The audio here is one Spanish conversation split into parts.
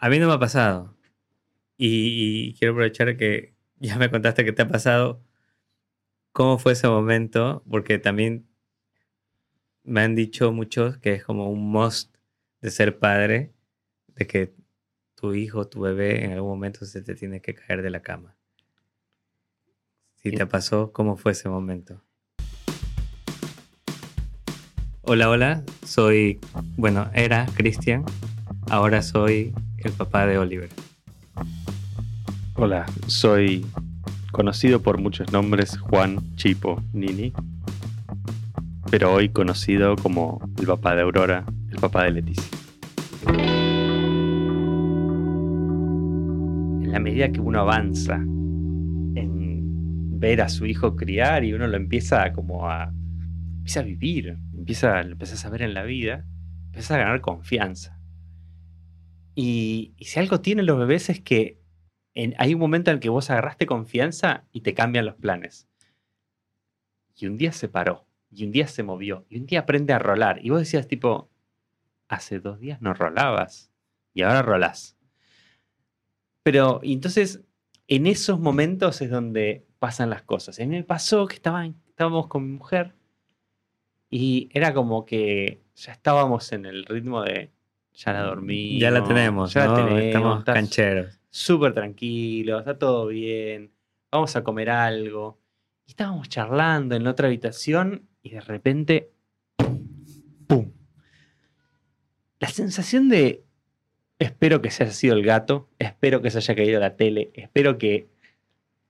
a mí no me ha pasado. Y, quiero aprovechar que ya me contaste que te ha pasado. ¿Cómo fue ese momento? Porque también me han dicho muchos que es como un must de ser padre, de que tu hijo, tu bebé, en algún momento se te tiene que caer de la cama. Si te pasó, ¿cómo fue ese momento? Hola, hola, soy, bueno, era Cristian, ahora soy el papá de Oliver. Hola, soy conocido por muchos nombres Juan Chipo Nini, pero hoy conocido como el papá de Aurora, el papá de Leticia. En la medida que uno avanza en ver a su hijo criar y uno lo empieza como a, empieza a vivir, empieza, lo empiezas a ver en la vida, empiezas a ganar confianza. Y, si algo tienen los bebés es que hay un momento en el que vos agarraste confianza y te cambian los planes. Y un día se paró, y un día se movió, y un día aprende a rolar. Y vos decías tipo, hace dos días no rolabas, y ahora rolás. Pero, entonces, en esos momentos es donde pasan las cosas. A mí me pasó que estábamos con mi mujer y era como que ya estábamos en el ritmo de ya la dormí. Ya la tenemos, ya la tenemos. Estamos cancheros. Súper tranquilos, está todo bien. Vamos a comer algo. Y estábamos charlando en la otra habitación y de repente. ¡Pum! La sensación de. Espero que se haya sido el gato. Espero que se haya caído la tele. Espero que.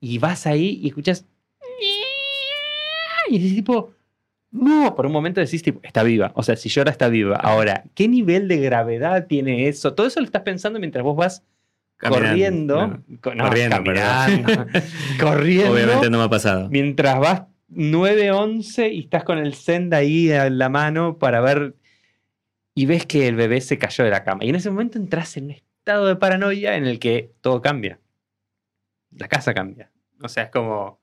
Y vas ahí y escuchas. Y es tipo no, por un momento decís, tipo, está viva. O sea, si llora, está viva. Ahora, ¿qué nivel de gravedad tiene eso? Todo eso lo estás pensando mientras vos vas corriendo. corriendo, corriendo. Obviamente no me ha pasado. Mientras vas 9-11 y estás con el senda ahí en la mano para ver. Y ves que el bebé se cayó de la cama. Y en ese momento entras en un estado de paranoia en el que todo cambia. La casa cambia. O sea, es como.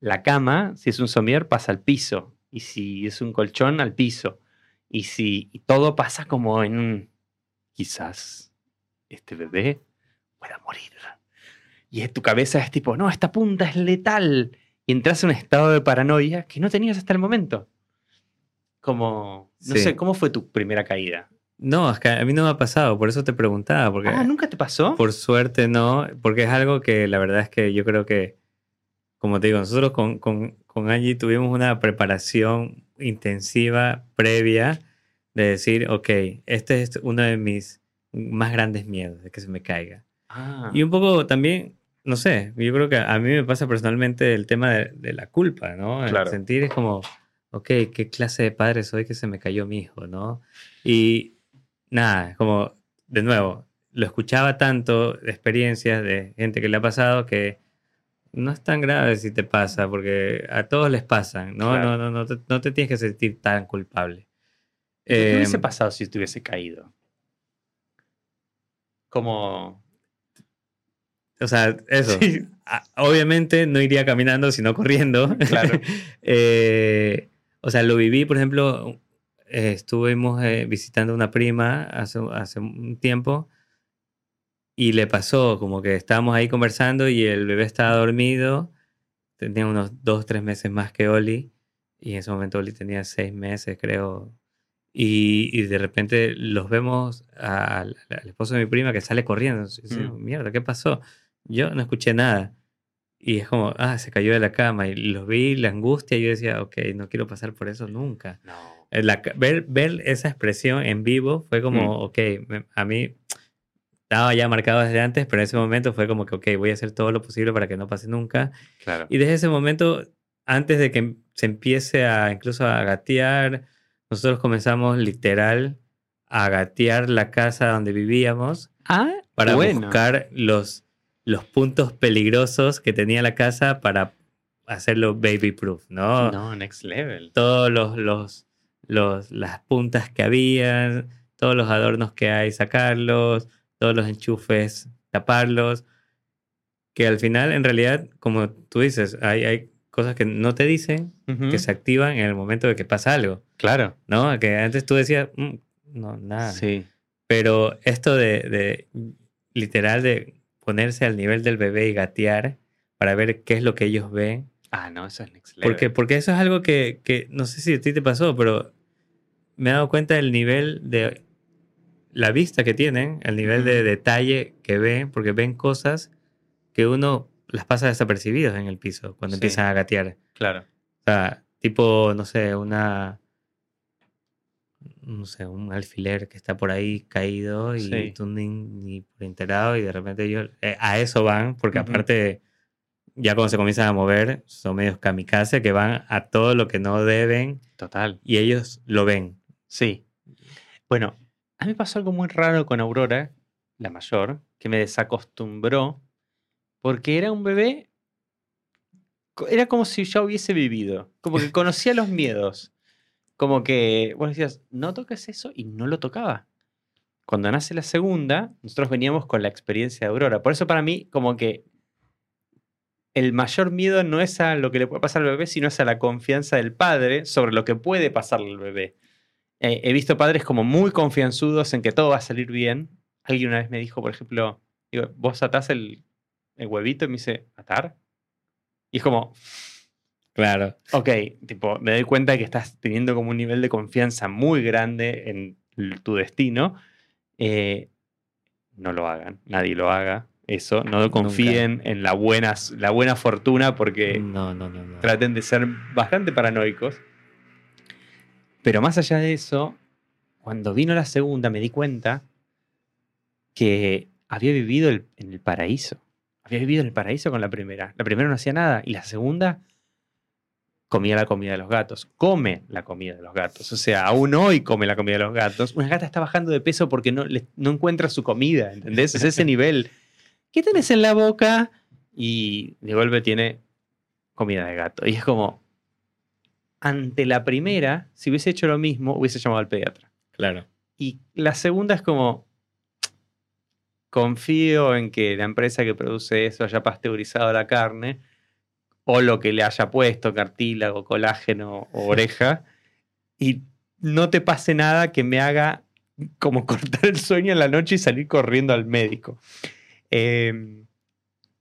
La cama, si es un somier, pasa al piso y si es un colchón al piso, y si todo pasa como en un, quizás este bebé pueda morir. Y en tu cabeza es tipo, no, esta punta es letal. Y entras en un estado de paranoia que no tenías hasta el momento. Como, no sé, ¿cómo fue tu primera caída? No, es que a mí no me ha pasado, por eso te preguntaba. Porque, ah, ¿nunca te pasó? Por suerte no, porque es algo que la verdad es que yo creo que, como te digo, nosotros con, con con Angie tuvimos una preparación intensiva previa de decir, ok, este es uno de mis más grandes miedos, de que se me caiga. Ah. Y un poco también, no sé, yo creo que a mí me pasa personalmente el tema de, la culpa, ¿no? El sentir es como, ok, ¿qué clase de padre soy que se me cayó mi hijo, ¿no? Y nada, como, de nuevo, lo escuchaba tanto de experiencias de gente que le ha pasado que no es tan grave si te pasa, porque a todos les pasan, ¿no? No, no, no, te, no te tienes que sentir tan culpable. ¿Qué hubiese em, pasado si estuviese caído? Como... O sea, eso. Obviamente no iría caminando, sino corriendo. Claro. Eh, o sea, lo viví, por ejemplo, eh, estuvimos eh, visitando una prima hace, hace un tiempo y le pasó, como que estábamos ahí conversando y el bebé estaba dormido, tenía unos dos, tres meses más que Oli, y en ese momento Oli tenía seis meses, creo. Y, de repente los vemos al, esposo de mi prima que sale corriendo. Y mm. Mierda, ¿qué pasó? Yo no escuché nada. Y es como, ah, se cayó de la cama. Y los vi, la angustia, y yo decía, ok, no quiero pasar por eso nunca. No. ver, ver esa expresión en vivo fue como, mm. ok, a mí estaba ya marcado desde antes, pero en ese momento fue como que, ok, voy a hacer todo lo posible para que no pase nunca. Claro. Y desde ese momento, antes de que se empiece a incluso a gatear, nosotros comenzamos literal a gatear la casa donde vivíamos ah, para buscar los, los puntos peligrosos que tenía la casa para hacerlo baby proof, ¿no? No, next level. Todos los, los, los, las puntas que había, todos los adornos que hay, sacarlos, todos los enchufes, taparlos, que al final, en realidad, como tú dices, hay, hay cosas que no te dicen, que se activan en el momento de que pasa algo. Claro. ¿No? Que antes tú decías, mm, no, nada. Sí. Pero esto de, de literal de ponerse al nivel del bebé y gatear para ver qué es lo que ellos ven. Ah, no, eso es next level. Porque, porque eso es algo que, que no sé si a ti te pasó, pero me he dado cuenta del nivel de la vista que tienen, el nivel de detalle que ven, porque ven cosas que uno las pasa desapercibidos en el piso cuando Sí. empiezan a gatear. Claro. O sea, tipo, no sé, una. No sé, un alfiler que está por ahí caído y Sí. tú ni, ni por enterado y de repente ellos eh, a eso van, porque Ujú. aparte, ya cuando se comienzan a mover, son medios kamikaze que van a todo lo que no deben Total. y ellos lo ven. Sí. Bueno, a mí pasó algo muy raro con Aurora, la mayor, que me desacostumbró porque era un bebé. Era como si ya hubiese vivido. Como que conocía los miedos. Como que vos decías, no toques eso y no lo tocaba. Cuando nace la segunda, nosotros veníamos con la experiencia de Aurora. Por eso para mí, como que el mayor miedo no es a lo que le puede pasar al bebé, sino es a la confianza del padre sobre lo que puede pasarle al bebé. Eh, he visto padres como muy confianzudos en que todo va a salir bien. Alguien una vez me dijo, por ejemplo, digo, vos atás el, el huevito y me dice, ¿atar? Y es como, Claro. ok, tipo, me doy cuenta de que estás teniendo como un nivel de confianza muy grande en tu destino. Eh, no lo hagan, nadie lo haga. Eso, no confíen en la buena, la buena fortuna porque No, no, no, no. traten de ser bastante paranoicos. Pero más allá de eso, cuando vino la segunda me di cuenta que había vivido en el paraíso. Había vivido en el paraíso con la primera. La primera no hacía nada y la segunda comía la comida de los gatos. Come la comida de los gatos. O sea, aún hoy come la comida de los gatos. Una gata está bajando de peso porque no, no encuentra su comida, ¿entendés? Es ese nivel. ¿Qué tenés en la boca? Y de golpe tiene comida de gato. Y es como, ante la primera, si hubiese hecho lo mismo, hubiese llamado al pediatra. Claro. Y la segunda es como, confío en que la empresa que produce eso haya pasteurizado la carne o lo que le haya puesto, cartílago, colágeno o oreja, y no te pase nada que me haga como cortar el sueño en la noche y salir corriendo al médico. Eh,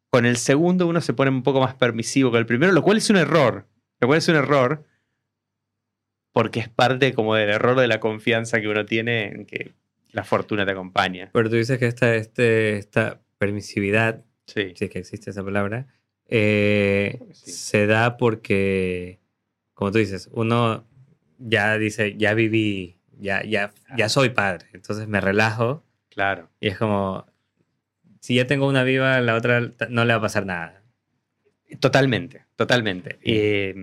con el segundo uno se pone un poco más permisivo que el primero, lo cual es un error. Lo cual es un error porque es parte como del error de la confianza que uno tiene en que la fortuna te acompaña. Pero tú dices que esta, este, esta permisividad Sí. si es que existe esa palabra, eh, sí. se da porque, como tú dices, uno ya dice, ya viví, ya, ya, ya soy padre, entonces me relajo Claro. y es como, si ya tengo una viva, la otra no le va a pasar nada. Totalmente, totalmente. Eh,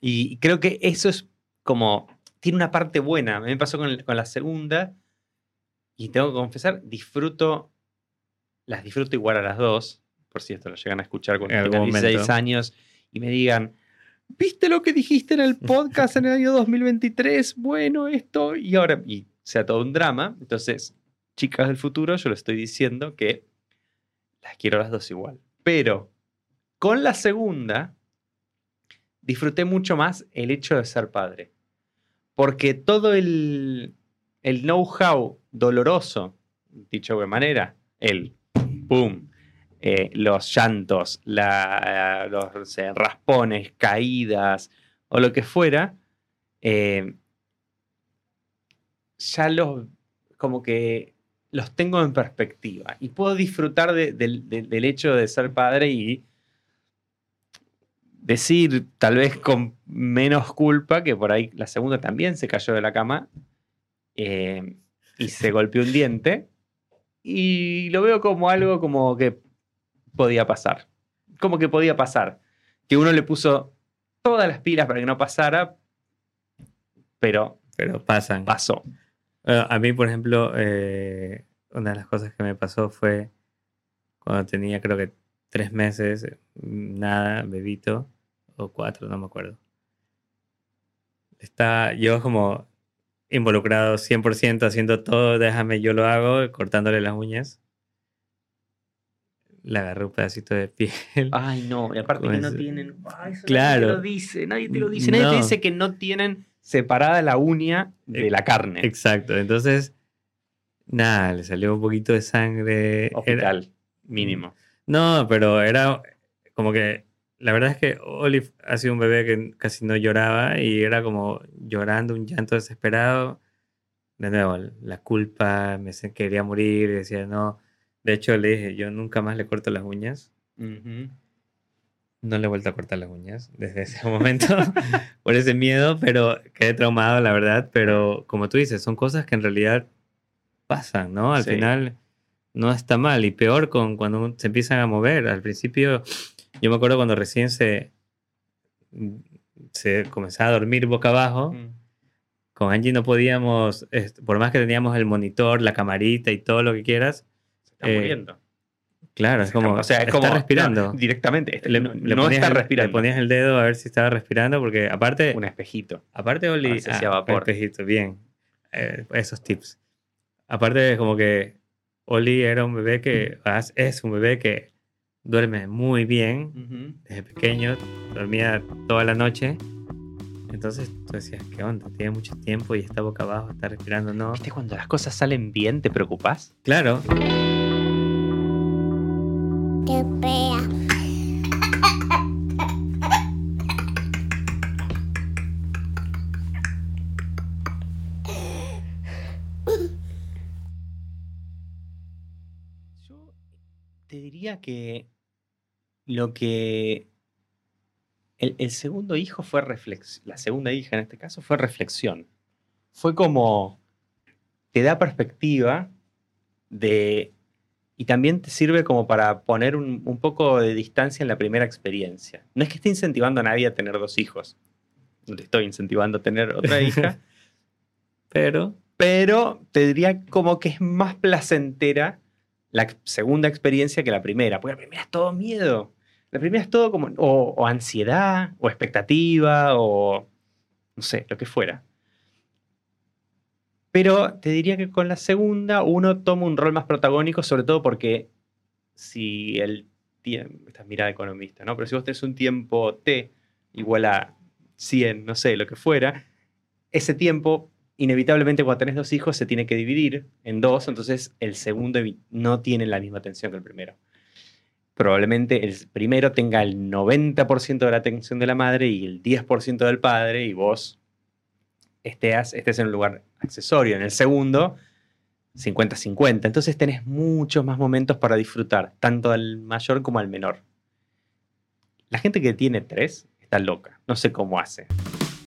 y creo que eso es como, tiene una parte buena. A mí me pasó con, el- con la segunda y tengo que confesar, disfruto, las disfruto igual a las dos, por si esto lo llegan a escuchar cuando En tengan algún 16 momento. años y me digan, ¿viste lo que dijiste en el podcast en el año 2023? Bueno, esto y ahora, y sea todo un drama. Entonces, chicas del futuro, yo lo estoy diciendo que las quiero a las dos igual. Pero con la segunda, disfruté mucho más el hecho de ser padre. Porque todo el, know-how doloroso, dicho de manera, el boom, eh, los llantos, la- los raspones, caídas o lo que fuera, eh, ya los como que los tengo en perspectiva y puedo disfrutar de- del- del- del hecho de ser padre y decir, tal vez con menos culpa, que por ahí la segunda también se cayó de la cama eh, y se golpeó un diente. Y lo veo como algo como que podía pasar. Como que podía pasar. Que uno le puso todas las pilas para que no pasara, pero Pero pasan. pasó. A mí, por ejemplo, eh, una de las cosas que me pasó fue cuando tenía creo que tres meses, nada, bebito, o cuatro, no me acuerdo. Está yo como involucrado 100% haciendo todo, déjame, yo lo hago, cortándole las uñas. Le agarré un pedacito de piel. Ay, no, y aparte que no tienen. Ay, eso claro. Nadie te lo dice, nadie te lo dice. Nadie te No. dice que no tienen separada la uña de la carne. Exacto, entonces Nada, le salió un poquito de sangre. Era- Hospital, mínimo. No, pero era como que la verdad es que Olive ha sido un bebé que casi no lloraba y era como llorando, un llanto desesperado. De nuevo, la culpa, me quería morir, decía no. De hecho, le dije, yo nunca más le corto las uñas. No le he vuelto a cortar las uñas desde ese momento por ese miedo, pero quedé traumado, la verdad. Pero como tú dices, son cosas que en realidad pasan, ¿no? Al Sí. final no está mal y peor con cuando se empiezan a mover. Al principio, yo me acuerdo cuando recién se, se comenzaba a dormir boca abajo. Mm. Con Angie no podíamos, este, por más que teníamos el monitor, la camarita y todo lo que quieras, Se está Eh, muriendo. claro, es como, o sea, es está como respirando. no, directamente. le, no le no está el, le respirando. ponías el dedo a ver si estaba respirando, porque aparte, un espejito. aparte Oli, ah, vapor. espejito, bien, eh, esos tips. Aparte es como que Oli era un bebé que, as- es un bebé que duerme muy bien, desde pequeño, dormía toda la noche. Entonces tú decías, ¿qué onda? Tiene mucho tiempo y está boca abajo, está respirando, ¿no? ¿Viste cuando las cosas salen bien, te preocupás? Claro, Qué fea. Yo te diría que lo que. El, el segundo hijo fue reflexión. La segunda hija en este caso fue reflexión. Fue como. Te da perspectiva de. Y también te sirve como para poner un, un poco de distancia en la primera experiencia. No es que esté incentivando a nadie a tener dos hijos. No te estoy incentivando a tener otra hija. pero pero te diría como que es más placentera la segunda experiencia que la primera, porque la primera es todo miedo. La primera es todo como o, ansiedad, o expectativa, o no sé, lo que fuera. Pero te diría que con la segunda uno toma un rol más protagónico, sobre todo porque si el tiempo, esta es mirada economista, ¿no? Pero si vos tenés un tiempo T igual a 100, no sé, lo que fuera, ese tiempo inevitablemente cuando tenés dos hijos se tiene que dividir en dos, entonces el segundo no tiene la misma atención que el primero. Probablemente el primero tenga el 90% de la atención de la madre y el 10% del padre y vos estés, en un lugar accesorio. En el segundo, 50-50. Entonces tenés muchos más momentos para disfrutar, tanto al mayor como al menor. La gente que tiene tres está loca. No sé cómo hace.